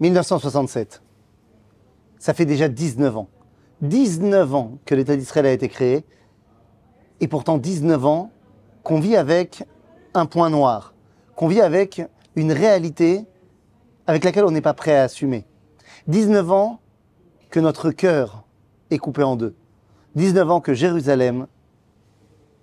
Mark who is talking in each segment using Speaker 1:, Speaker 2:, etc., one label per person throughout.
Speaker 1: 1967. Ça fait déjà 19 ans. 19 ans que l'État d'Israël a été créé. Et pourtant 19 ans qu'on vit avec un point noir. Qu'on vit avec une réalité avec laquelle on n'est pas prêt à assumer. 19 ans que notre cœur est coupé en deux. 19 ans que Jérusalem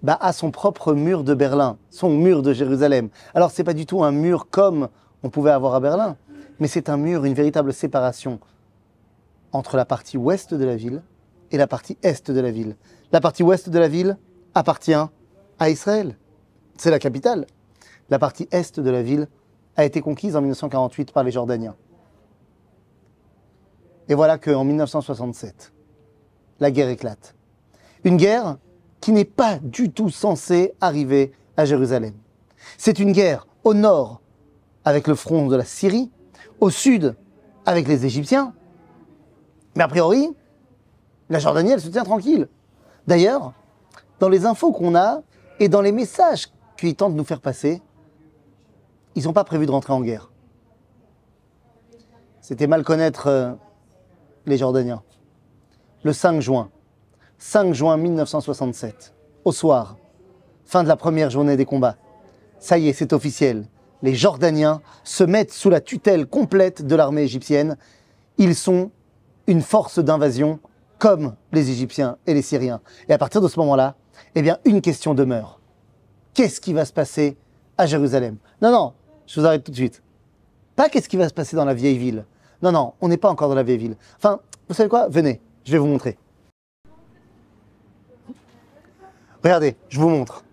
Speaker 1: bah, a son propre mur de Berlin, son mur de Jérusalem. Alors c'est pas du tout un mur comme on pouvait avoir à Berlin, mais c'est un mur, une véritable séparation entre la partie ouest de la ville et la partie est de la ville. La partie ouest de la ville appartient à Israël. C'est la capitale. La partie est de la ville a été conquise en 1948 par les Jordaniens. Et voilà qu'en 1967, la guerre éclate. Une guerre qui n'est pas du tout censée arriver à Jérusalem. C'est une guerre au nord avec le front de la Syrie, au sud avec les Égyptiens, mais a priori, la Jordanie, elle se tient tranquille. D'ailleurs, dans les infos qu'on a et dans les messages qu'ils tentent de nous faire passer, ils n'ont pas prévu de rentrer en guerre. C'était mal connaître euh, les Jordaniens. Le 5 juin, 5 juin 1967, au soir, fin de la première journée des combats. Ça y est, c'est officiel. Les Jordaniens se mettent sous la tutelle complète de l'armée égyptienne. Ils sont une force d'invasion comme les Égyptiens et les Syriens. Et à partir de ce moment-là, eh bien, une question demeure. Qu'est-ce qui va se passer à Jérusalem? Non, non, je vous arrête tout de suite. Pas qu'est-ce qui va se passer dans la vieille ville. Non, non, on n'est pas encore dans la vieille ville. Enfin, vous savez quoi? Venez, je vais vous montrer. Regardez, je vous montre.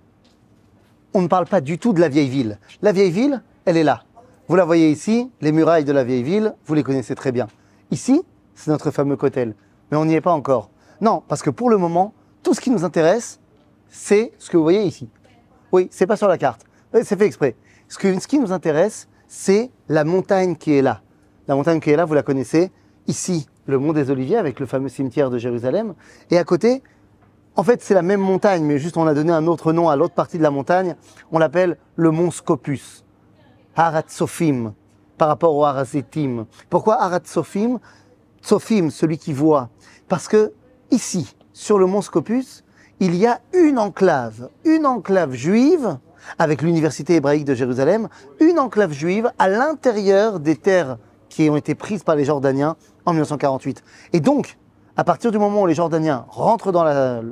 Speaker 1: On ne parle pas du tout de la vieille ville. La vieille ville, elle est là. Vous la voyez ici, les murailles de la vieille ville, vous les connaissez très bien. Ici, c'est notre fameux Cotel. Mais on n'y est pas encore. Non, parce que pour le moment, tout ce qui nous intéresse, c'est ce que vous voyez ici. Oui, c'est pas sur la carte. C'est fait exprès. Ce qui nous intéresse, c'est la montagne qui est là. La montagne qui est là, vous la connaissez. Ici, le mont des Oliviers avec le fameux cimetière de Jérusalem. Et à côté, en fait, c'est la même montagne, mais juste on a donné un autre nom à l'autre partie de la montagne. On l'appelle le mont Scopus. Harat Sophim, par rapport au Harazetim. Pourquoi Harat Sophim? Sophim, celui qui voit. Parce que ici, sur le mont Scopus, il y a une enclave, une enclave juive, avec l'université hébraïque de Jérusalem, une enclave juive à l'intérieur des terres qui ont été prises par les Jordaniens en 1948. Et donc, à partir du moment où les Jordaniens rentrent dans la,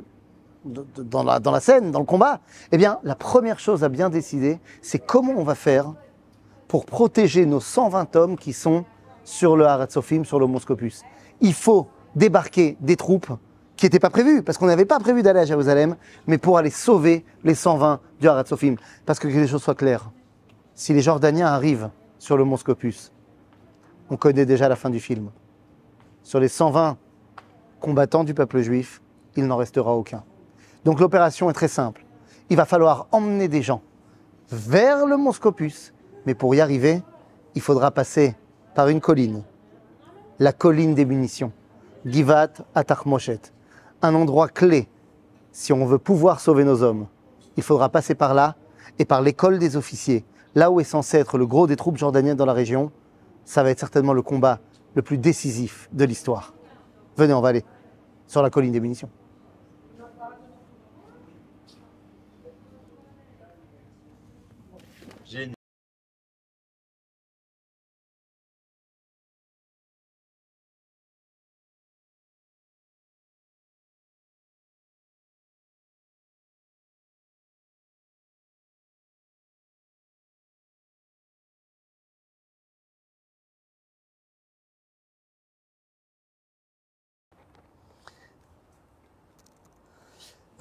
Speaker 1: dans la, scène, dans le combat, eh bien, la première chose à bien décider, c'est comment on va faire pour protéger nos 120 hommes qui sont sur le Haratzofim, sur le Moscopus. Il faut débarquer des troupes qui n'étaient pas prévues, parce qu'on n'avait pas prévu d'aller à Jérusalem, mais pour aller sauver les 120 du Haratzofim. Parce que que les choses soient claires, si les Jordaniens arrivent sur le Moscopus, on connaît déjà la fin du film. Sur les 120 combattants du peuple juif, il n'en restera aucun. Donc l'opération est très simple. Il va falloir emmener des gens vers le Moscopus, mais pour y arriver, il faudra passer par une colline, la colline des munitions, Givat Atachmoshet, un endroit clé si on veut pouvoir sauver nos hommes. Il faudra passer par là et par l'école des officiers, là où est censé être le gros des troupes jordaniennes dans la région. Ça va être certainement le combat le plus décisif de l'histoire. Venez, on va aller sur la colline des munitions.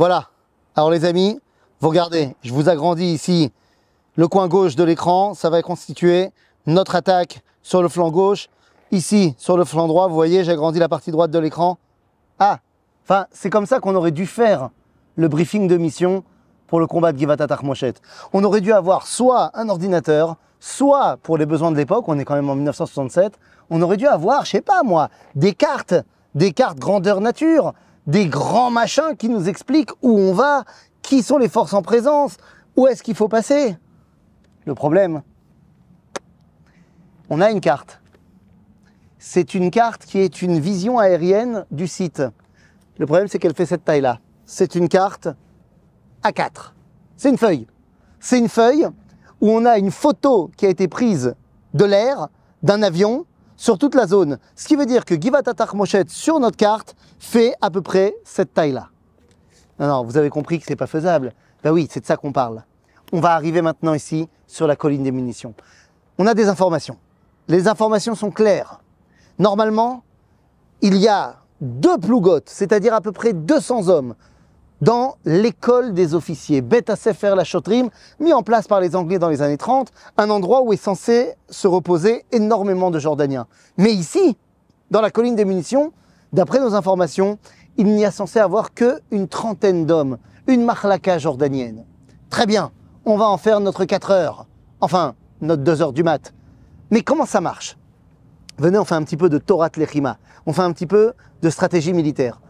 Speaker 1: Voilà. Alors les amis, vous regardez, je vous agrandis ici le coin gauche de l'écran. Ça va constituer notre attaque sur le flanc gauche. Ici, sur le flanc droit, vous voyez, j'ai agrandi la partie droite de l'écran. Ah, enfin, c'est comme ça qu'on aurait dû faire le briefing de mission pour le combat de Givat Moshet. On aurait dû avoir soit un ordinateur, soit, pour les besoins de l'époque, on est quand même en 1967, on aurait dû avoir, je sais pas moi, des cartes, des cartes grandeur nature, des grands machins qui nous expliquent où on va, qui sont les forces en présence, où est-ce qu'il faut passer. Le problème, on a une carte. c'est une carte qui est une vision aérienne du site. Le problème, c'est qu'elle fait cette taille-là. C'est une carte A4. C'est une feuille. C'est une feuille où on a une photo qui a été prise de l'air, d'un avion, sur toute la zone. Ce qui veut dire que Givat Moshet sur notre carte fait à peu près cette taille-là. Non, non, vous avez compris que c'est pas faisable. Ben oui, c'est de ça qu'on parle. On va arriver maintenant ici sur la colline des munitions. On a des informations. Les informations sont claires. Normalement, il y a deux plougotes, c'est-à-dire à peu près 200 hommes, dans l'école des officiers, Beth Sefer la Chotrim, mis en place par les Anglais dans les années 30, un endroit où est censé se reposer énormément de Jordaniens. Mais ici, dans la colline des munitions, d'après nos informations, il n'y a censé avoir que une trentaine d'hommes, une marlaka jordanienne. Très bien, on va en faire notre 4 heures, enfin, notre 2 heures du mat. Mais comment ça marche? Venez, on fait un petit peu de Torah Lechima, on fait un petit peu de stratégie militaire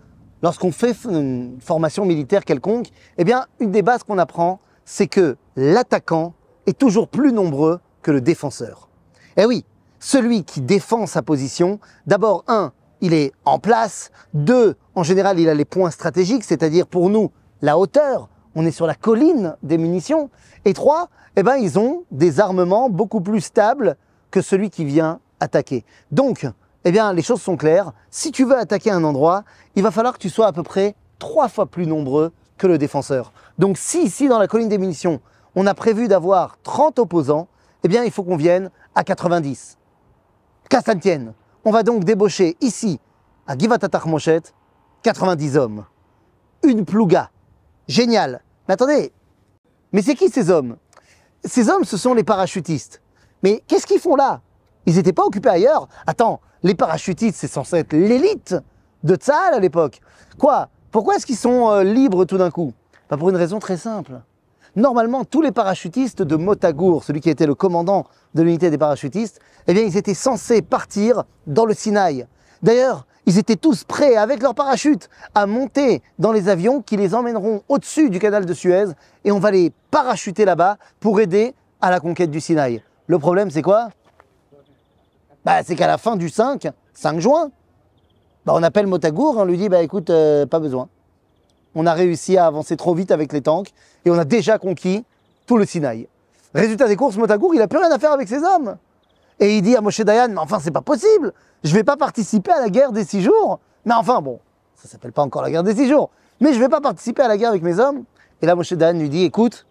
Speaker 1: lorsqu'on fait une formation militaire quelconque, eh bien, une des bases qu'on apprend, c'est que l'attaquant est toujours plus nombreux que le défenseur. Eh oui, celui qui défend sa position, d'abord, un, il est en place, deux, en général, il a les points stratégiques, c'est-à-dire pour nous, la hauteur, on est sur la colline des munitions, et trois, eh ben, ils ont des armements beaucoup plus stables que celui qui vient attaquer. Donc, eh bien, les choses sont claires. Si tu veux attaquer un endroit, il va falloir que tu sois à peu près trois fois plus nombreux que le défenseur. Donc, si ici, dans la colline des munitions, on a prévu d'avoir 30 opposants, eh bien, il faut qu'on vienne à 90. Qu'à ça tienne. On va donc débaucher ici, à Givatatar Moshet, 90 hommes. Une plouga. Génial. Mais attendez, mais c'est qui ces hommes? Ces hommes, ce sont les parachutistes. Mais qu'est-ce qu'ils font là? Ils n'étaient pas occupés ailleurs Attends, les parachutistes, c'est censé être l'élite de Tzahal à l'époque. Quoi? Pourquoi est-ce qu'ils sont euh, libres tout d'un coup? Pas Pour une raison très simple. Normalement, tous les parachutistes de Motagour, celui qui était le commandant de l'unité des parachutistes, eh bien, ils étaient censés partir dans le Sinaï. D'ailleurs, ils étaient tous prêts, avec leurs parachutes, à monter dans les avions qui les emmèneront au-dessus du canal de Suez et on va les parachuter là-bas pour aider à la conquête du Sinaï. Le problème, c'est quoi? Bah, c'est qu'à la fin du 5, 5 juin, bah, on appelle Motagour on lui dit bah écoute, euh, pas besoin. On a réussi à avancer trop vite avec les tanks et on a déjà conquis tout le Sinaï. Résultat des courses, Motagour, il a plus rien à faire avec ses hommes. Et il dit à Moshe Dayan, mais enfin c'est pas possible, je vais pas participer à la guerre des six jours. Mais enfin bon, ça s'appelle pas encore la guerre des six jours, mais je vais pas participer à la guerre avec mes hommes. Et là Moshe Dayan lui dit, écoute,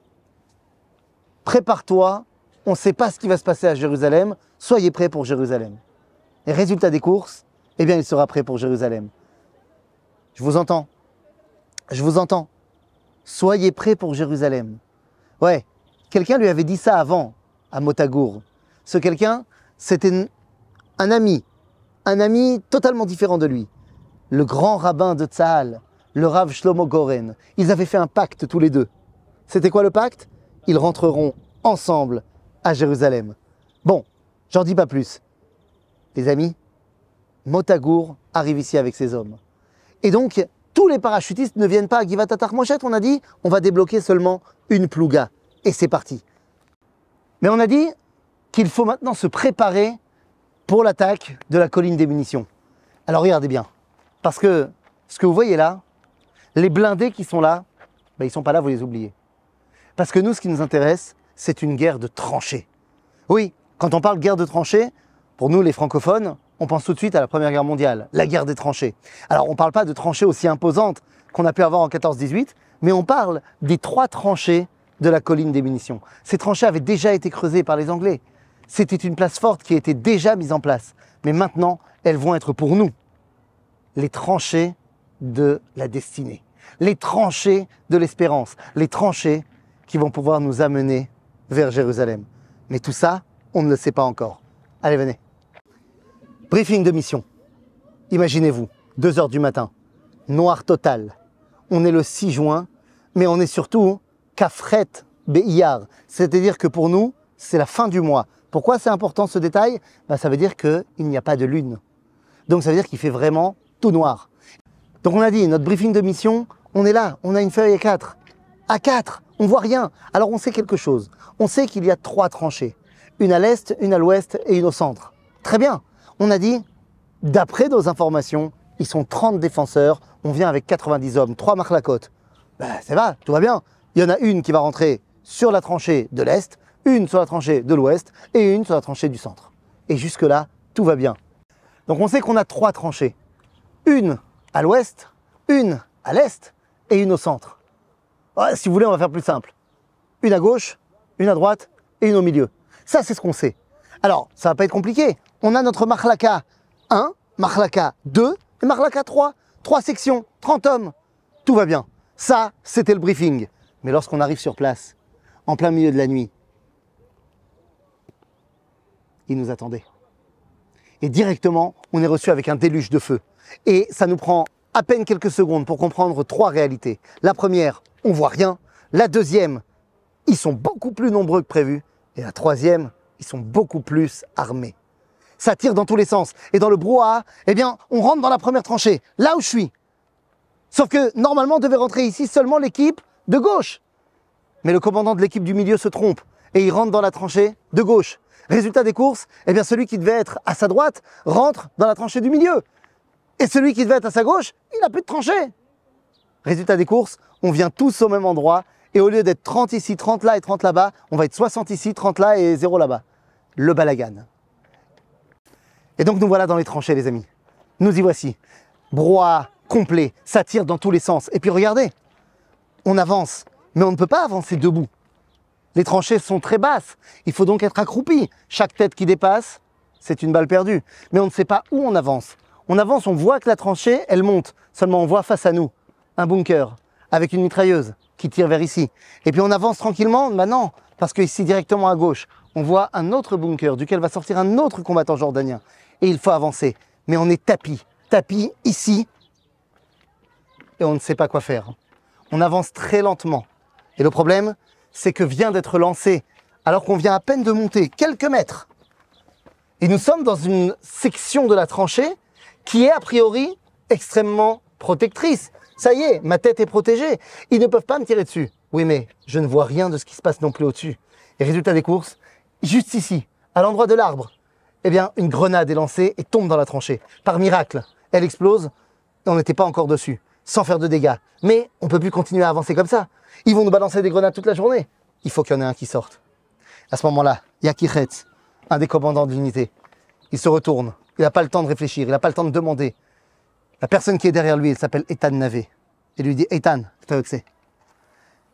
Speaker 1: prépare-toi on ne sait pas ce qui va se passer à Jérusalem, soyez prêts pour Jérusalem. Et résultat des courses, eh bien, il sera prêt pour Jérusalem. Je vous entends. Je vous entends. Soyez prêts pour Jérusalem. Ouais, quelqu'un lui avait dit ça avant, à Motagour. Ce quelqu'un, c'était un ami, un ami totalement différent de lui. Le grand rabbin de Tzahal, le Rav Shlomo Goren. Ils avaient fait un pacte tous les deux. C'était quoi le pacte? Ils rentreront ensemble à Jérusalem. Bon, j'en dis pas plus. Les amis, Motagour arrive ici avec ses hommes. Et donc, tous les parachutistes ne viennent pas à Moshet. On a dit, on va débloquer seulement une plouga. Et c'est parti. Mais on a dit qu'il faut maintenant se préparer pour l'attaque de la colline des munitions. Alors regardez bien. Parce que ce que vous voyez là, les blindés qui sont là, ben, ils ne sont pas là, vous les oubliez. Parce que nous, ce qui nous intéresse, c'est une guerre de tranchées. Oui, quand on parle guerre de tranchées, pour nous les francophones, on pense tout de suite à la Première Guerre mondiale, la guerre des tranchées. Alors on ne parle pas de tranchées aussi imposantes qu'on a pu avoir en 14-18, mais on parle des trois tranchées de la colline des munitions. Ces tranchées avaient déjà été creusées par les Anglais. C'était une place forte qui était déjà mise en place. Mais maintenant, elles vont être pour nous les tranchées de la destinée, les tranchées de l'espérance, les tranchées qui vont pouvoir nous amener vers Jérusalem. Mais tout ça, on ne le sait pas encore. Allez, venez. Briefing de mission. Imaginez-vous, 2 heures du matin, noir total. On est le 6 juin, mais on est surtout Kafret Beiyar. C'est-à-dire que pour nous, c'est la fin du mois. Pourquoi c'est important ce détail? Ben, Ça veut dire qu'il n'y a pas de lune. Donc ça veut dire qu'il fait vraiment tout noir. Donc on a dit, notre briefing de mission, on est là, on a une feuille A4. A4, on voit rien. Alors on sait quelque chose. On sait qu'il y a trois tranchées. Une à l'est, une à l'ouest et une au centre. Très bien. On a dit, d'après nos informations, ils sont 30 défenseurs, on vient avec 90 hommes, 3 marlakot. Ben, ça va, tout va bien. Il y en a une qui va rentrer sur la tranchée de l'Est, une sur la tranchée de l'Ouest et une sur la tranchée du centre. Et jusque-là, tout va bien. Donc on sait qu'on a trois tranchées. Une à l'Ouest, une à l'Est et une au centre. Si vous voulez, on va faire plus simple. Une à gauche, une à droite et une au milieu. Ça, c'est ce qu'on sait. Alors, ça va pas être compliqué. On a notre Marlaka 1, Marlaka 2 et Marlaka 3. Trois sections, 30 hommes. Tout va bien. Ça, c'était le briefing. Mais lorsqu'on arrive sur place, en plein milieu de la nuit, il nous attendait. Et directement, on est reçu avec un déluge de feu. Et ça nous prend à peine quelques secondes pour comprendre trois réalités. La première, on voit rien. La deuxième, ils sont beaucoup plus nombreux que prévu. Et la troisième, ils sont beaucoup plus armés. Ça tire dans tous les sens. Et dans le brouhaha, eh bien, on rentre dans la première tranchée, là où je suis. Sauf que normalement, devait rentrer ici seulement l'équipe de gauche. Mais le commandant de l'équipe du milieu se trompe et il rentre dans la tranchée de gauche. Résultat des courses, eh bien celui qui devait être à sa droite rentre dans la tranchée du milieu. Et celui qui devait être à sa gauche, il n'a plus de tranchée. Résultat des courses, on vient tous au même endroit et au lieu d'être 30 ici, 30 là et 30 là-bas, on va être 60 ici, 30 là et 0 là-bas. Le balagan. Et donc nous voilà dans les tranchées les amis. Nous y voici. Brouhaha complet, ça tire dans tous les sens. Et puis regardez, on avance, mais on ne peut pas avancer debout. Les tranchées sont très basses, il faut donc être accroupi. Chaque tête qui dépasse, c'est une balle perdue. Mais on ne sait pas où on avance. On avance, on voit que la tranchée, elle monte. Seulement on voit face à nous un bunker avec une mitrailleuse qui tire vers ici. Et puis on avance tranquillement, maintenant, parce que ici directement à gauche, on voit un autre bunker duquel va sortir un autre combattant jordanien. Et il faut avancer. Mais on est tapis, tapis ici, et on ne sait pas quoi faire. On avance très lentement. Et le problème, c'est que vient d'être lancé, alors qu'on vient à peine de monter quelques mètres. Et nous sommes dans une section de la tranchée qui est a priori extrêmement protectrice. Ça y est, ma tête est protégée. Ils ne peuvent pas me tirer dessus. Oui, mais je ne vois rien de ce qui se passe non plus au-dessus. Et résultat des courses, juste ici, à l'endroit de l'arbre, eh bien, une grenade est lancée et tombe dans la tranchée. Par miracle, elle explose et on n'était pas encore dessus sans faire de dégâts. Mais on peut plus continuer à avancer comme ça. Ils vont nous balancer des grenades toute la journée. Il faut qu'il y en ait un qui sorte. À ce moment-là, il y a Kichetz, un des commandants de l'unité. Il se retourne. Il n'a pas le temps de réfléchir. Il n'a pas le temps de demander. La personne qui est derrière lui, il s'appelle Ethan Navé. Il lui dit Ethan, tu sais.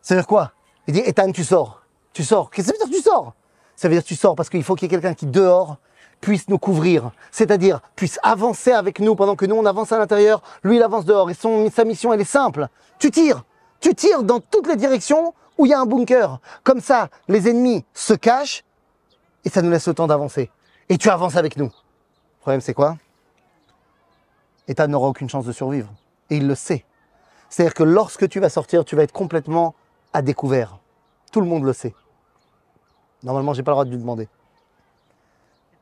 Speaker 1: Ça veut dire quoi? Il dit Ethan, tu sors. Tu sors. Qu'est-ce que ça veut dire tu sors? Ça veut dire tu sors parce qu'il faut qu'il y ait quelqu'un qui dehors puisse nous couvrir, c'est-à-dire puisse avancer avec nous pendant que nous on avance à l'intérieur, lui il avance dehors et son, sa mission elle est simple. Tu tires, tu tires dans toutes les directions où il y a un bunker. Comme ça, les ennemis se cachent et ça nous laisse le temps d'avancer. Et tu avances avec nous. Le problème c'est quoi? Ethan n'aura aucune chance de survivre. Et il le sait. C'est-à-dire que lorsque tu vas sortir, tu vas être complètement à découvert. Tout le monde le sait. Normalement, j'ai pas le droit de lui demander.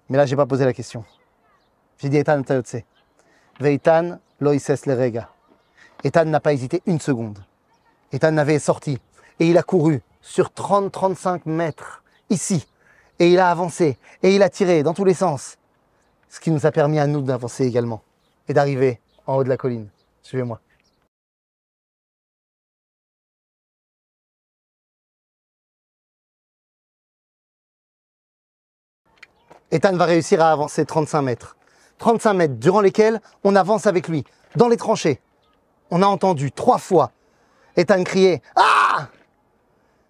Speaker 1: Mais là, j'ai pas posé la question. J'ai dit Ethan Tayotse. Veitan loises le rega. Ethan n'a pas hésité une seconde. Ethan avait sorti et il a couru sur 30-35 mètres ici. Et il a avancé et il a tiré dans tous les sens. Ce qui nous a permis à nous d'avancer également et d'arriver en haut de la colline. Suivez-moi. Ethan va réussir à avancer 35 mètres. 35 mètres durant lesquels on avance avec lui, dans les tranchées. On a entendu trois fois Ethan crier Ah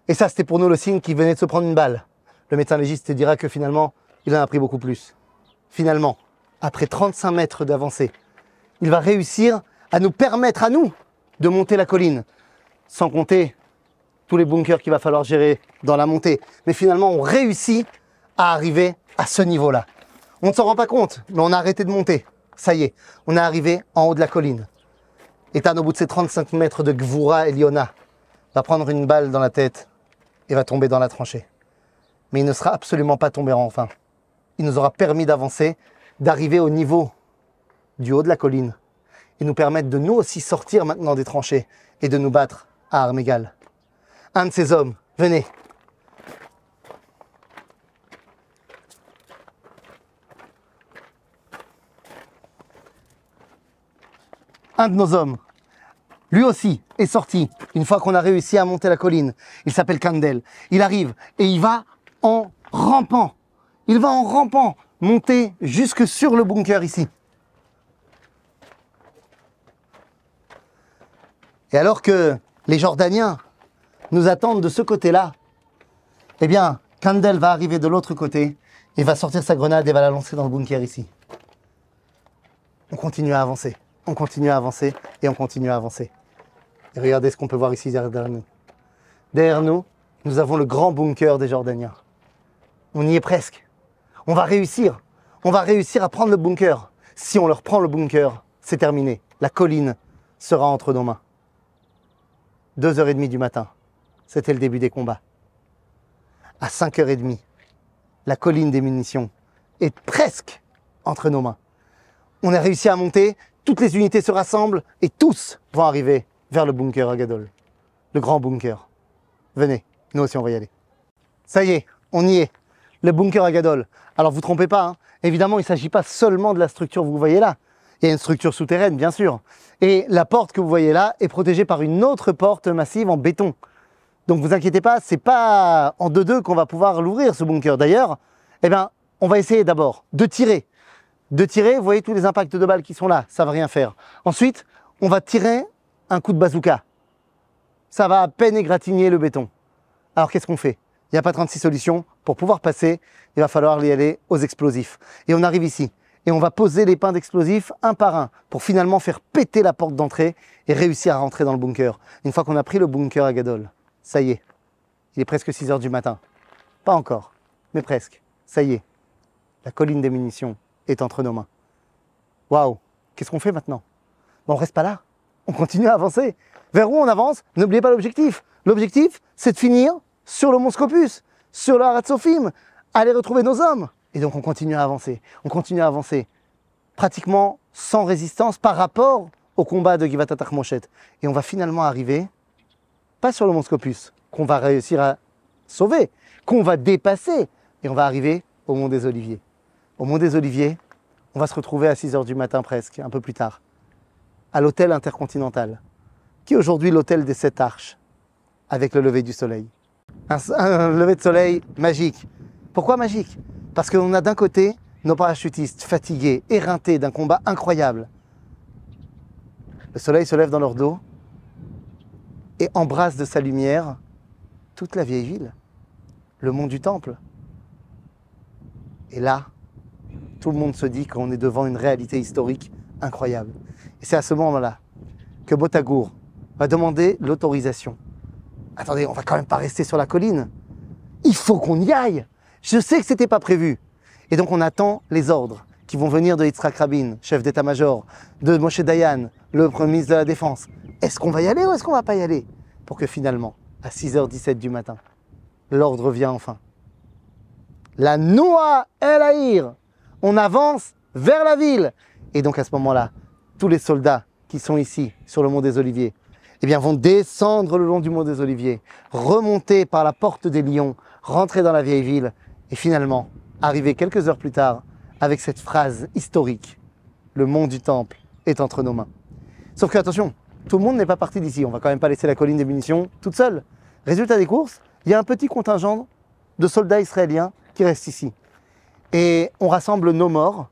Speaker 1: Et ça, c'était pour nous le signe qu'il venait de se prendre une balle. Le médecin légiste dira que finalement, il en a pris beaucoup plus. Finalement, après 35 mètres d'avancée, il va réussir à nous permettre à nous de monter la colline, sans compter tous les bunkers qu'il va falloir gérer dans la montée. Mais finalement, on réussit à arriver à ce niveau-là. On ne s'en rend pas compte, mais on a arrêté de monter. Ça y est, on est arrivé en haut de la colline. Ethan, au bout de ces 35 mètres de Gvoura Eliona, va prendre une balle dans la tête et va tomber dans la tranchée. Mais il ne sera absolument pas tombé enfin. Il nous aura permis d'avancer, d'arriver au niveau du haut de la colline et nous permettre de nous aussi sortir maintenant des tranchées et de nous battre à armes égales. Un de ces hommes, venez, un de nos hommes, lui aussi, est sorti une fois qu'on a réussi à monter la colline. Il s'appelle Kandel. Il arrive et il va en rampant. Il va en rampant monter jusque sur le bunker ici. Et alors que les Jordaniens nous attendent de ce côté-là, eh bien, Kandel va arriver de l'autre côté et va sortir sa grenade et va la lancer dans le bunker ici. On continue à avancer, on continue à avancer et on continue à avancer. Et regardez ce qu'on peut voir ici derrière nous. Derrière nous, nous avons le grand bunker des Jordaniens. On y est presque. On va réussir. On va réussir à prendre le bunker. Si on leur prend le bunker, c'est terminé. La colline sera entre nos mains. Deux heures et demie du matin, c'était le début des combats. À 5h30, la colline des munitions est presque entre nos mains. On a réussi à monter, toutes les unités se rassemblent et tous vont arriver vers le bunker Agadol, le grand bunker. Venez, nous aussi on va y aller. Ça y est, on y est, le bunker Agadol. Alors vous trompez pas, hein. évidemment il ne s'agit pas seulement de la structure que vous voyez là. Il y a une structure souterraine, bien sûr. Et la porte que vous voyez là est protégée par une autre porte massive en béton. Donc vous inquiétez pas, c'est pas en deux-deux qu'on va pouvoir l'ouvrir ce bunker. D'ailleurs, eh bien, on va essayer d'abord de tirer. De tirer, vous voyez tous les impacts de balles qui sont là, ça va rien faire. Ensuite, on va tirer un coup de bazooka. Ça va à peine égratigner le béton. Alors qu'est-ce qu'on fait? Il n'y a pas 36 solutions. Pour pouvoir passer, il va falloir y aller aux explosifs. Et on arrive ici. Et on va poser les pains d'explosifs un par un pour finalement faire péter la porte d'entrée et réussir à rentrer dans le bunker. Une fois qu'on a pris le bunker à Gadol, ça y est, il est presque 6 heures du matin. Pas encore, mais presque. Ça y est, la colline des munitions est entre nos mains. Waouh, qu'est-ce qu'on fait maintenant? On reste pas là, on continue à avancer. Vers où on avance? N'oubliez pas l'objectif. L'objectif, c'est de finir sur le Mont Scopus, sur le Haratzofim, aller retrouver nos hommes. Et donc on continue à avancer, on continue à avancer, pratiquement sans résistance par rapport au combat de Givat Moshet. Et on va finalement arriver, pas sur le Mont Scopus, qu'on va réussir à sauver, qu'on va dépasser, et on va arriver au Mont des Oliviers. Au Mont des Oliviers, on va se retrouver à 6 heures du matin presque, un peu plus tard, à l'hôtel intercontinental, qui est aujourd'hui l'hôtel des Sept Arches, avec le lever du soleil. Un, un lever de soleil magique. Pourquoi magique? Parce qu'on a d'un côté nos parachutistes fatigués, éreintés d'un combat incroyable. Le soleil se lève dans leur dos et embrasse de sa lumière toute la vieille ville, le mont du Temple. Et là, tout le monde se dit qu'on est devant une réalité historique incroyable. Et c'est à ce moment-là que Botagour va demander l'autorisation. Attendez, on va quand même pas rester sur la colline. Il faut qu'on y aille. Je sais que c'était pas prévu. Et donc on attend les ordres qui vont venir de Yitzhak Rabin, chef d'état-major, de Moshe Dayan, le premier ministre de la Défense. Est-ce qu'on va y aller ou est-ce qu'on va pas y aller? Pour que finalement, à 6h17 du matin, l'ordre vient enfin. La Noa El Aïr On avance vers la ville. Et donc à ce moment-là, tous les soldats qui sont ici, sur le mont des Oliviers, eh bien, vont descendre le long du mont des Oliviers, remonter par la porte des Lions, rentrer dans la vieille ville et finalement arriver quelques heures plus tard avec cette phrase historique Le mont du Temple est entre nos mains. Sauf que, attention, tout le monde n'est pas parti d'ici. On va quand même pas laisser la colline des munitions toute seule. Résultat des courses, il y a un petit contingent de soldats israéliens qui restent ici. Et on rassemble nos morts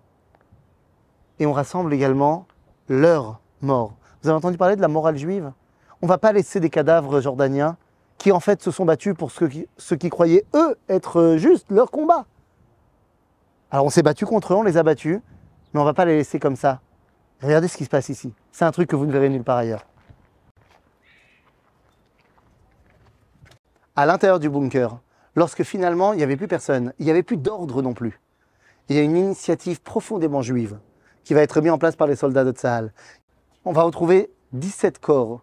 Speaker 1: et on rassemble également leurs morts. Vous avez entendu parler de la morale juive? On ne va pas laisser des cadavres jordaniens qui en fait se sont battus pour ce qui, ce qui croyaient eux être juste leur combat. Alors on s'est battu contre eux, on les a battus, mais on ne va pas les laisser comme ça. Regardez ce qui se passe ici. C'est un truc que vous ne verrez nulle part ailleurs. À l'intérieur du bunker, lorsque finalement il n'y avait plus personne, il n'y avait plus d'ordre non plus, il y a une initiative profondément juive qui va être mise en place par les soldats de Tzahal. On va retrouver 17 corps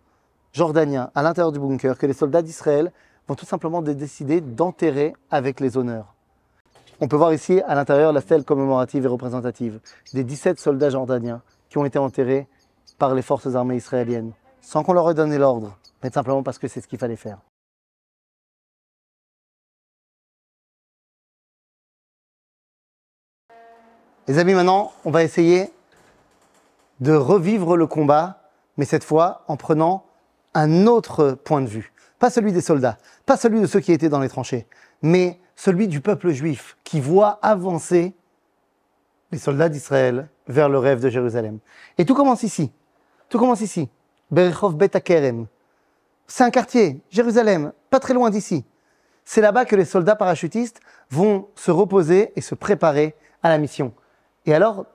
Speaker 1: jordaniens à l'intérieur du bunker que les soldats d'Israël vont tout simplement décider d'enterrer avec les honneurs. On peut voir ici à l'intérieur la stèle commémorative et représentative des 17 soldats jordaniens qui ont été enterrés par les forces armées israéliennes, sans qu'on leur ait donné l'ordre, mais simplement parce que c'est ce qu'il fallait faire. Les amis, maintenant, on va essayer de revivre le combat mais cette fois en prenant un autre point de vue. Pas celui des soldats, pas celui de ceux qui étaient dans les tranchées, mais celui du peuple juif qui voit avancer les soldats d'Israël vers le rêve de Jérusalem. Et tout commence ici. Tout commence ici. Berechov Bet Akerem. C'est un quartier, Jérusalem, pas très loin d'ici. C'est là-bas que les soldats parachutistes vont se reposer et se préparer à la mission. Et alors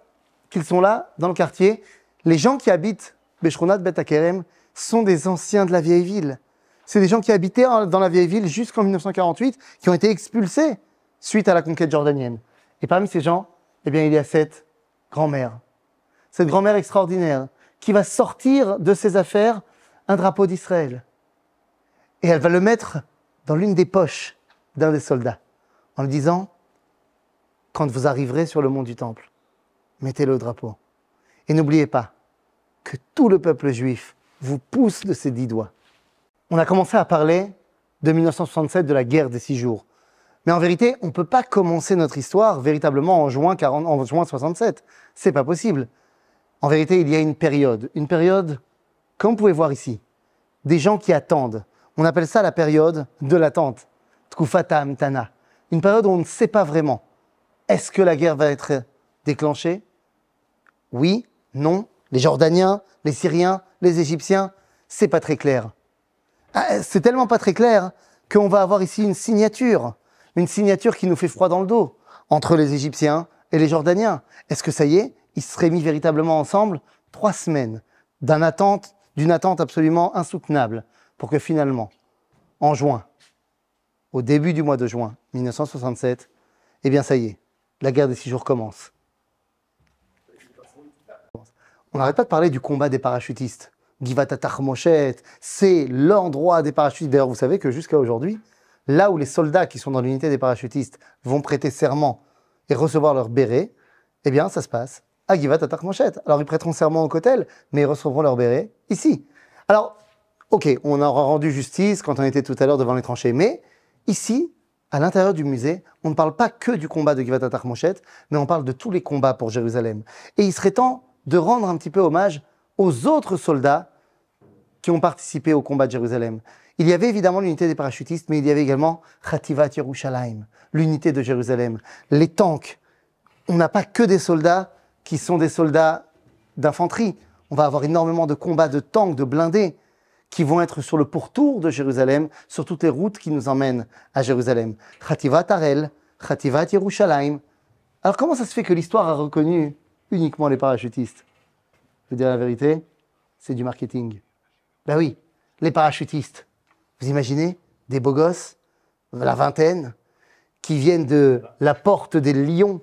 Speaker 1: qu'ils sont là, dans le quartier, les gens qui habitent Beshronat Bet Akerem sont des anciens de la vieille ville. C'est des gens qui habitaient dans la vieille ville jusqu'en 1948, qui ont été expulsés suite à la conquête jordanienne. Et parmi ces gens, eh bien, il y a cette grand-mère, cette grand-mère extraordinaire, qui va sortir de ses affaires un drapeau d'Israël. Et elle va le mettre dans l'une des poches d'un des soldats, en lui disant, quand vous arriverez sur le mont du Temple, mettez le drapeau. Et n'oubliez pas que tout le peuple juif vous pousse de ses dix doigts. On a commencé à parler de 1967, de la guerre des six jours. Mais en vérité, on ne peut pas commencer notre histoire véritablement en juin, 40, en juin 67. C'est pas possible. En vérité, il y a une période, une période, comme vous pouvez voir ici, des gens qui attendent. On appelle ça la période de l'attente. Tkufata Tana. Une période où on ne sait pas vraiment. Est-ce que la guerre va être déclenchée? Oui, non. Les Jordaniens, les Syriens, les Égyptiens, c'est pas très clair. Ah, c'est tellement pas très clair qu'on va avoir ici une signature une signature qui nous fait froid dans le dos entre les Égyptiens et les Jordaniens. Est-ce que ça y est, ils seraient mis véritablement ensemble trois semaines d'une attente, d'une attente absolument insoutenable pour que finalement, en juin, au début du mois de juin 1967, eh bien ça y est, la guerre des six jours commence. On n'arrête pas de parler du combat des parachutistes. Givat Moshet, c'est l'endroit des parachutistes. D'ailleurs, vous savez que jusqu'à aujourd'hui, là où les soldats qui sont dans l'unité des parachutistes vont prêter serment et recevoir leur béret, eh bien, ça se passe à Givat Atarmoshet. Alors, ils prêteront serment au Kotel, mais ils recevront leur béret ici. Alors, ok, on aura rendu justice quand on était tout à l'heure devant les tranchées, mais ici, à l'intérieur du musée, on ne parle pas que du combat de Givat Atarmoshet, mais on parle de tous les combats pour Jérusalem. Et il serait temps de rendre un petit peu hommage aux autres soldats qui ont participé au combat de Jérusalem. Il y avait évidemment l'unité des parachutistes, mais il y avait également Khativat Yerushalayim, l'unité de Jérusalem. Les tanks. On n'a pas que des soldats qui sont des soldats d'infanterie. On va avoir énormément de combats de tanks, de blindés, qui vont être sur le pourtour de Jérusalem, sur toutes les routes qui nous emmènent à Jérusalem. Khativat Arel, Khativat Yerushalayim. Alors comment ça se fait que l'histoire a reconnu uniquement les parachutistes? Je veux dire la vérité, c'est du marketing. Ben oui, les parachutistes. Vous imaginez des beaux gosses, la vingtaine, qui viennent de la porte des lions.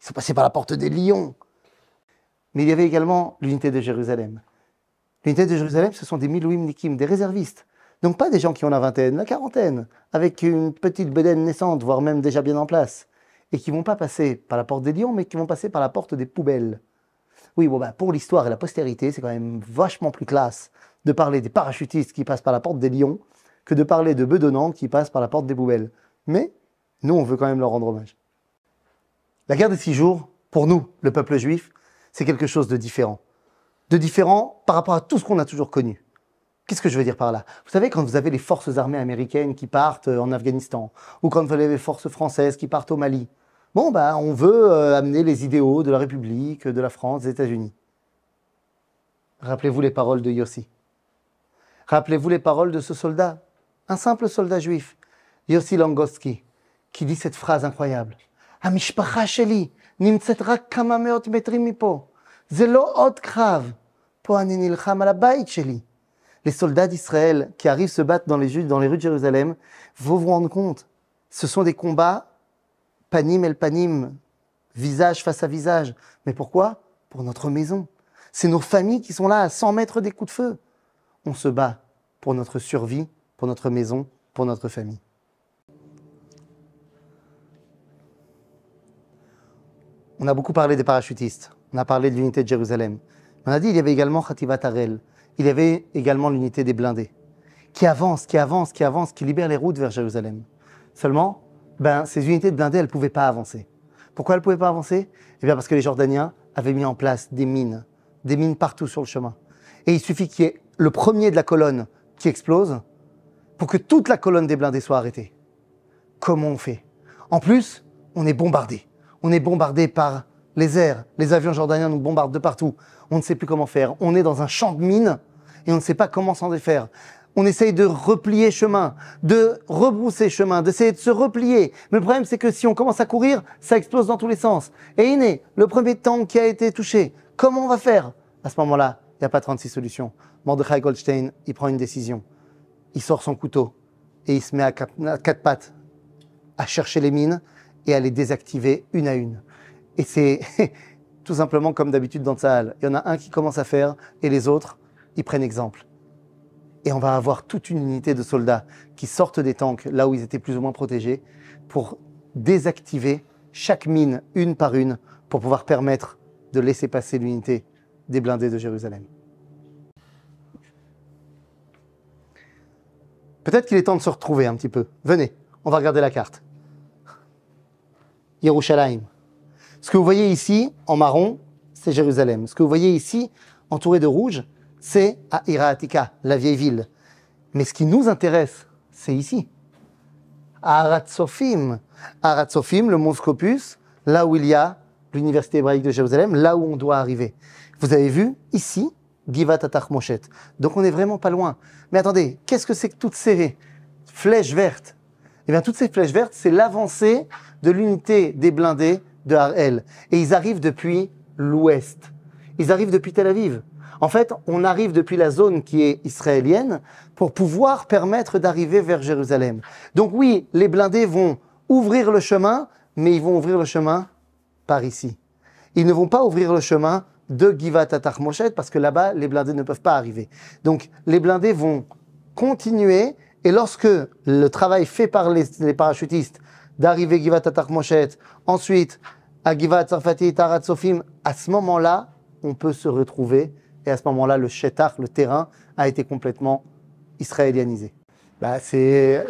Speaker 1: Ils sont passés par la porte des lions. Mais il y avait également l'unité de Jérusalem. L'unité de Jérusalem, ce sont des milouim nikim, des réservistes. Donc pas des gens qui ont la vingtaine, la quarantaine, avec une petite bedaine naissante, voire même déjà bien en place, et qui vont pas passer par la porte des lions, mais qui vont passer par la porte des poubelles. Oui, bon, bah, pour l'histoire et la postérité, c'est quand même vachement plus classe de parler des parachutistes qui passent par la porte des lions que de parler de bedonnants qui passent par la porte des poubelles. Mais nous, on veut quand même leur rendre hommage. La guerre des six jours, pour nous, le peuple juif, c'est quelque chose de différent. De différent par rapport à tout ce qu'on a toujours connu. Qu'est-ce que je veux dire par là? Vous savez, quand vous avez les forces armées américaines qui partent euh, en Afghanistan, ou quand vous avez les forces françaises qui partent au Mali, bon, bah, on veut euh, amener les idéaux de la République, de la France, des États-Unis. Rappelez-vous les paroles de Yossi. Rappelez-vous les paroles de ce soldat un simple soldat juif, Yossi Langoski, qui dit cette phrase incroyable. המשפחה שלי נמצאת רק כמה מאות מטרים מפה. זה לא עוד קרב. פה אני נלחם על הבית שלי. Les soldats d'Israël qui arrivent se battre dans les, dans les rues de Jérusalem, vous vous rendre compte, ce sont des combats panim el panim, visage face à visage. Mais pourquoi Pour notre maison. C'est nos familles qui sont là à 100 mètres des coups de feu. On se bat pour notre survie pour notre maison, pour notre famille. On a beaucoup parlé des parachutistes, on a parlé de l'unité de Jérusalem. On a dit qu'il y avait également Khativat Arel, il y avait également l'unité des blindés, qui avance, qui avance, qui avance, qui libère les routes vers Jérusalem. Seulement, ben, ces unités de blindés, elles ne pouvaient pas avancer. Pourquoi elles ne pouvaient pas avancer? Eh bien parce que les Jordaniens avaient mis en place des mines, des mines partout sur le chemin. Et il suffit qu'il y ait le premier de la colonne qui explose pour que toute la colonne des blindés soit arrêtée. Comment on fait? En plus, on est bombardé. On est bombardé par les airs. Les avions jordaniens nous bombardent de partout. On ne sait plus comment faire. On est dans un champ de mines et on ne sait pas comment s'en défaire. On essaye de replier chemin, de rebrousser chemin, d'essayer de se replier. Mais le problème, c'est que si on commence à courir, ça explose dans tous les sens. Et Iné, le premier tank qui a été touché, comment on va faire? À ce moment-là, il n'y a pas 36 solutions. Mordechai Goldstein, il prend une décision. Il sort son couteau et il se met à quatre, pattes à chercher les mines et à les désactiver une à une. Et c'est tout simplement comme d'habitude dans Tsahal. Il y en a un qui commence à faire et les autres, ils prennent exemple et on va avoir toute une unité de soldats qui sortent des tanks là où ils étaient plus ou moins protégés pour désactiver chaque mine une par une pour pouvoir permettre de laisser passer l'unité des blindés de Jérusalem. Peut-être qu'il est temps de se retrouver un petit peu. Venez, on va regarder la carte. Yerushalayim. Ce que vous voyez ici en marron, c'est Jérusalem. Ce que vous voyez ici entouré de rouge, c'est à Iratika, la vieille ville. Mais ce qui nous intéresse, c'est ici. À Aratsofim. Aratsofim, le mont Scopus, là où il y a l'université hébraïque de Jérusalem, là où on doit arriver. Vous avez vu, ici, Givat Moshet. Donc on n'est vraiment pas loin. Mais attendez, qu'est-ce que c'est que toutes ces flèches vertes? Eh bien, toutes ces flèches vertes, c'est l'avancée de l'unité des blindés de Harel. Et ils arrivent depuis l'ouest. Ils arrivent depuis Tel Aviv. En fait, on arrive depuis la zone qui est israélienne pour pouvoir permettre d'arriver vers Jérusalem. Donc oui, les blindés vont ouvrir le chemin, mais ils vont ouvrir le chemin par ici. Ils ne vont pas ouvrir le chemin de Givat Moshet parce que là-bas, les blindés ne peuvent pas arriver. Donc les blindés vont continuer et lorsque le travail fait par les, parachutistes d'arriver Givat Moshet, ensuite à Givat Sarfati Tarat Sofim, à ce moment-là, on peut se retrouver et à ce moment-là, le Shetar, le terrain, a été complètement israélianisé. Bah,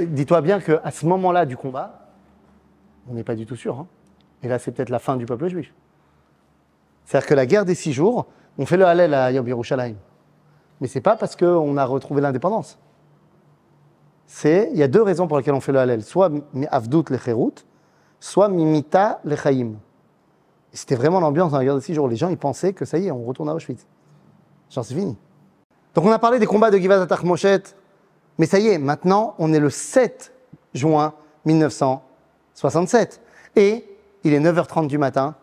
Speaker 1: dis-toi bien qu'à ce moment-là du combat, on n'est pas du tout sûr. Hein. Et là, c'est peut-être la fin du peuple juif. C'est-à-dire que la guerre des six jours, on fait le Hallel à Yom Yerushalayim. Mais c'est pas parce qu'on a retrouvé l'indépendance. C'est, il y a deux raisons pour lesquelles on fait le Hallel. Soit Avdout le soit Mimita le C'était vraiment l'ambiance dans la guerre des six jours. Les gens, ils pensaient que ça y est, on retourne à Auschwitz. J'en suis fini. Donc on a parlé des combats de Givat Moshet, mais ça y est, maintenant on est le 7 juin 1967. Et il est 9h30 du matin,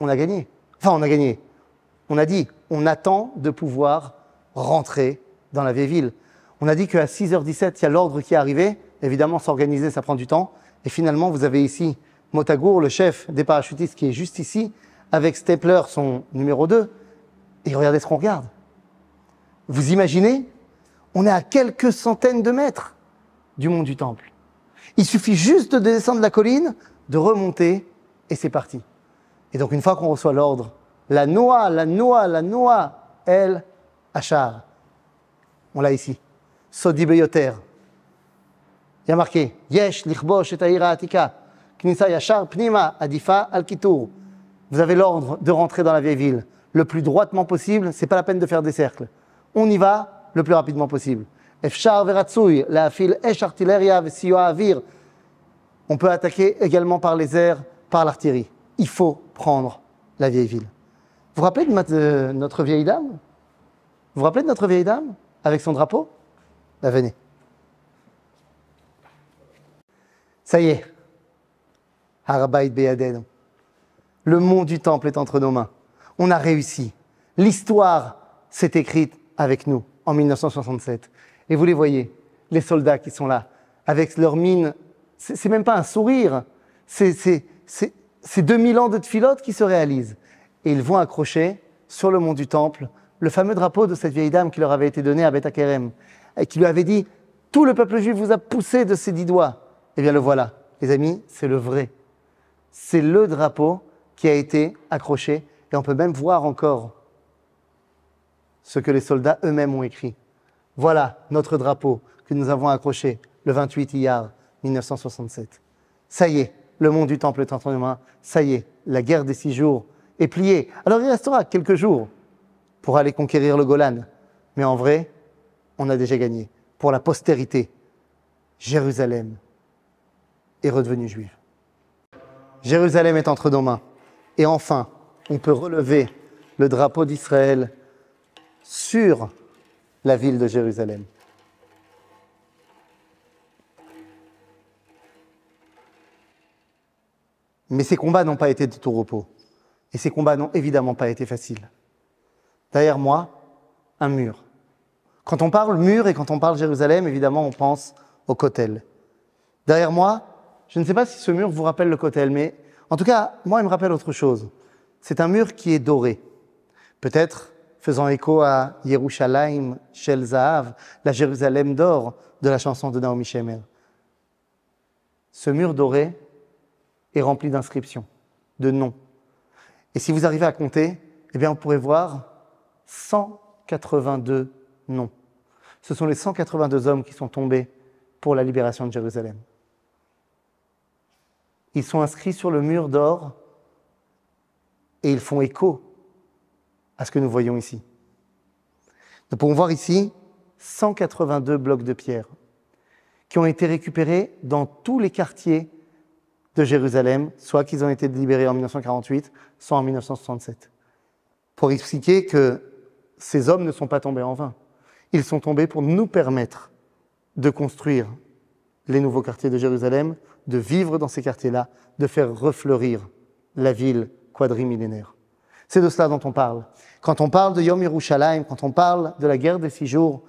Speaker 1: on a gagné. Enfin, on a gagné. On a dit, on attend de pouvoir rentrer dans la vieille ville. On a dit qu'à 6h17, il y a l'ordre qui est arrivé. Évidemment, s'organiser, ça prend du temps. Et finalement, vous avez ici Motagour, le chef des parachutistes, qui est juste ici, avec Stepler, son numéro 2, et regardez ce qu'on regarde. Vous imaginez On est à quelques centaines de mètres du mont du Temple. Il suffit juste de descendre la colline, de remonter, et c'est parti. Et donc une fois qu'on reçoit l'ordre, la noix, la noix, la noix, elle, Achar. On l'a ici. Sodi Beyoter. Il y a marqué Yesh lichbosh et atika. Knisa yachar pnima adifa al Vous avez l'ordre de rentrer dans la vieille ville le plus droitement possible, c'est pas la peine de faire des cercles. On y va le plus rapidement possible. la file On peut attaquer également par les airs, par l'artillerie. Il faut prendre la vieille ville. Vous vous rappelez de notre vieille dame? Vous vous rappelez de notre vieille dame avec son drapeau? Ben, Venez. Ça y est. Harabait Le mont du temple est entre nos mains on a réussi. L'histoire s'est écrite avec nous en 1967. Et vous les voyez, les soldats qui sont là, avec leur mine, c'est même pas un sourire, c'est 2000 ans de filote qui se réalisent. Et ils vont accrocher sur le mont du Temple le fameux drapeau de cette vieille dame qui leur avait été donné à Beth et qui lui avait dit Tout le peuple juif vous a poussé de ses dix doigts. Eh bien, le voilà. Les amis, c'est le vrai. C'est le drapeau qui a été accroché et on peut même voir encore ce que les soldats eux-mêmes ont écrit. Voilà notre drapeau que nous avons accroché le 28 Iyar 1967. Ça y est, le monde du temple est entre nos mains. Ça y est, la guerre des six jours est pliée. Alors il restera quelques jours pour aller conquérir le Golan. Mais en vrai, on a déjà gagné. Pour la postérité, Jérusalem est redevenue juive. Jérusalem est entre nos mains. Et enfin, on peut relever le drapeau d'Israël sur la ville de Jérusalem. Mais ces combats n'ont pas été de tout repos. Et ces combats n'ont évidemment pas été faciles. Derrière moi, un mur. Quand on parle mur et quand on parle Jérusalem, évidemment, on pense au Kotel. Derrière moi, je ne sais pas si ce mur vous rappelle le Kotel, mais en tout cas, moi, il me rappelle autre chose. C'est un mur qui est doré. Peut-être faisant écho à Yerushalayim Shel la Jérusalem d'or de la chanson de Naomi Shemer. Ce mur doré est rempli d'inscriptions, de noms. Et si vous arrivez à compter, eh bien, on pourrait voir 182 noms. Ce sont les 182 hommes qui sont tombés pour la libération de Jérusalem. Ils sont inscrits sur le mur d'or et ils font écho à ce que nous voyons ici. Nous pouvons voir ici 182 blocs de pierre qui ont été récupérés dans tous les quartiers de Jérusalem, soit qu'ils ont été libérés en 1948, soit en 1967, pour expliquer que ces hommes ne sont pas tombés en vain. Ils sont tombés pour nous permettre de construire les nouveaux quartiers de Jérusalem, de vivre dans ces quartiers-là, de faire refleurir la ville quadrimillénaire. C'est de cela dont on parle. Quand on parle de Yom Yerushalayim, quand on parle de la guerre des six jours,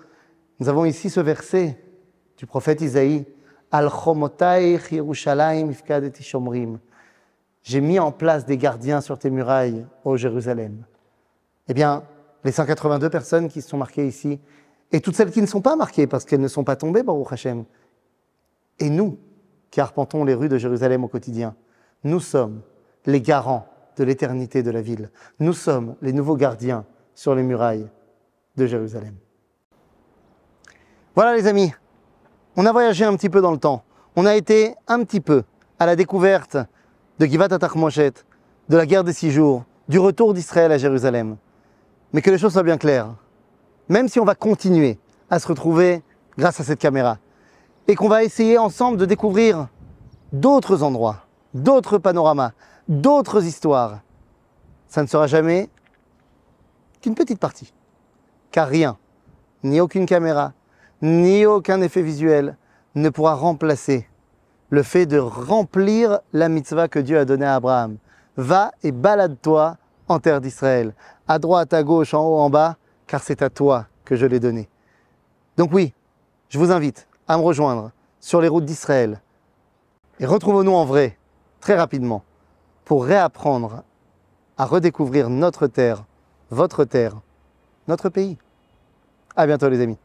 Speaker 1: nous avons ici ce verset du prophète Isaïe Al Yerushalayim shomrim. J'ai mis en place des gardiens sur tes murailles, ô Jérusalem. Eh bien, les 182 personnes qui sont marquées ici, et toutes celles qui ne sont pas marquées parce qu'elles ne sont pas tombées, Baruch Hashem, et nous, qui arpentons les rues de Jérusalem au quotidien, nous sommes les garants de l'éternité de la ville. Nous sommes les nouveaux gardiens sur les murailles de Jérusalem. Voilà les amis, on a voyagé un petit peu dans le temps. On a été un petit peu à la découverte de Givat Atachmoshet, de la guerre des six jours, du retour d'Israël à Jérusalem. Mais que les choses soient bien claires. Même si on va continuer à se retrouver grâce à cette caméra, et qu'on va essayer ensemble de découvrir d'autres endroits, d'autres panoramas, d'autres histoires, ça ne sera jamais qu'une petite partie. Car rien, ni aucune caméra, ni aucun effet visuel ne pourra remplacer le fait de remplir la mitzvah que Dieu a donnée à Abraham. Va et balade-toi en terre d'Israël, à droite, à gauche, en haut, en bas, car c'est à toi que je l'ai donné. Donc oui, je vous invite à me rejoindre sur les routes d'Israël. Et retrouvons-nous en vrai, très rapidement, pour réapprendre à redécouvrir notre terre, votre terre, notre pays. À bientôt les amis.